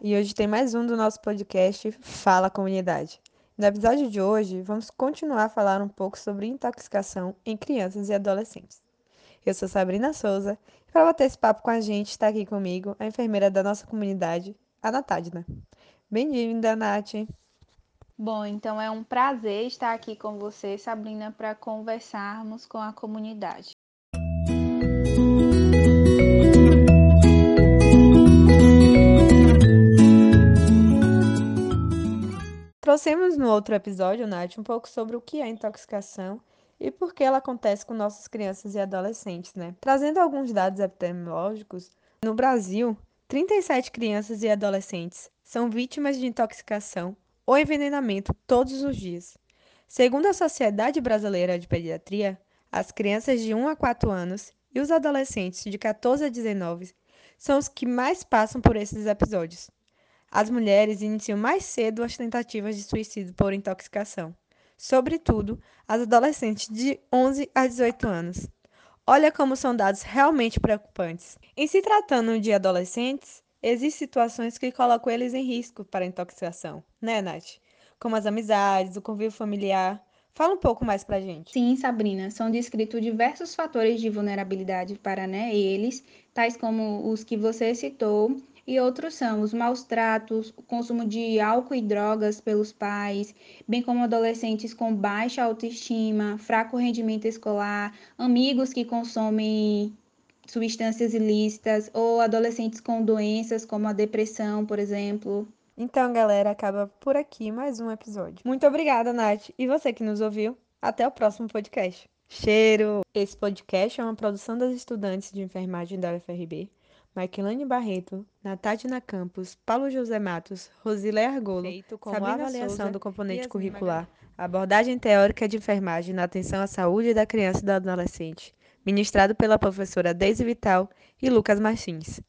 e hoje tem mais um do nosso podcast Fala Comunidade. No episódio de hoje, vamos continuar a falar um pouco sobre intoxicação em crianças e adolescentes. Eu sou Sabrina Souza e para bater esse papo com a gente está aqui comigo a enfermeira da nossa comunidade, a Natádina. Bem-vinda, Nath! Bom, então é um prazer estar aqui com você, Sabrina, para conversarmos com a comunidade. Trouxemos no outro episódio, Nath, um pouco sobre o que é intoxicação e por que ela acontece com nossas crianças e adolescentes, né? Trazendo alguns dados epidemiológicos, no Brasil, 37 crianças e adolescentes são vítimas de intoxicação ou envenenamento todos os dias. Segundo a Sociedade Brasileira de Pediatria, as crianças de 1 a 4 anos e os adolescentes de 14 a 19 são os que mais passam por esses episódios. As mulheres iniciam mais cedo as tentativas de suicídio por intoxicação, sobretudo as adolescentes de 11 a 18 anos. Olha como são dados realmente preocupantes. Em se tratando de adolescentes, existem situações que colocam eles em risco para intoxicação, né, Nath? Como as amizades, o convívio familiar. Fala um pouco mais pra gente. Sim, Sabrina, são descritos diversos fatores de vulnerabilidade para né, eles, tais como os que você citou, e outros são os maus tratos, o consumo de álcool e drogas pelos pais, bem como adolescentes com baixa autoestima, fraco rendimento escolar, amigos que consomem substâncias ilícitas ou adolescentes com doenças como a depressão, por exemplo. Então, galera, acaba por aqui mais um episódio. Muito obrigada, Nath. E você que nos ouviu, até o próximo podcast. Cheiro! Esse podcast é uma produção das estudantes de enfermagem da UFRB Maquilane Barreto, Natália Campos, Paulo José Matos, Rosile Argolo, Sabrina avaliação Souza do componente curricular, abordagem teórica de enfermagem na atenção à saúde da criança e do adolescente, ministrado pela professora Deise Vital e Lucas Martins.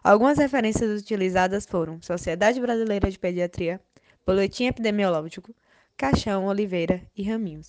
Algumas referências utilizadas foram Sociedade Brasileira de Pediatria, Boletim Epidemiológico, Caixão, Oliveira e Raminhos.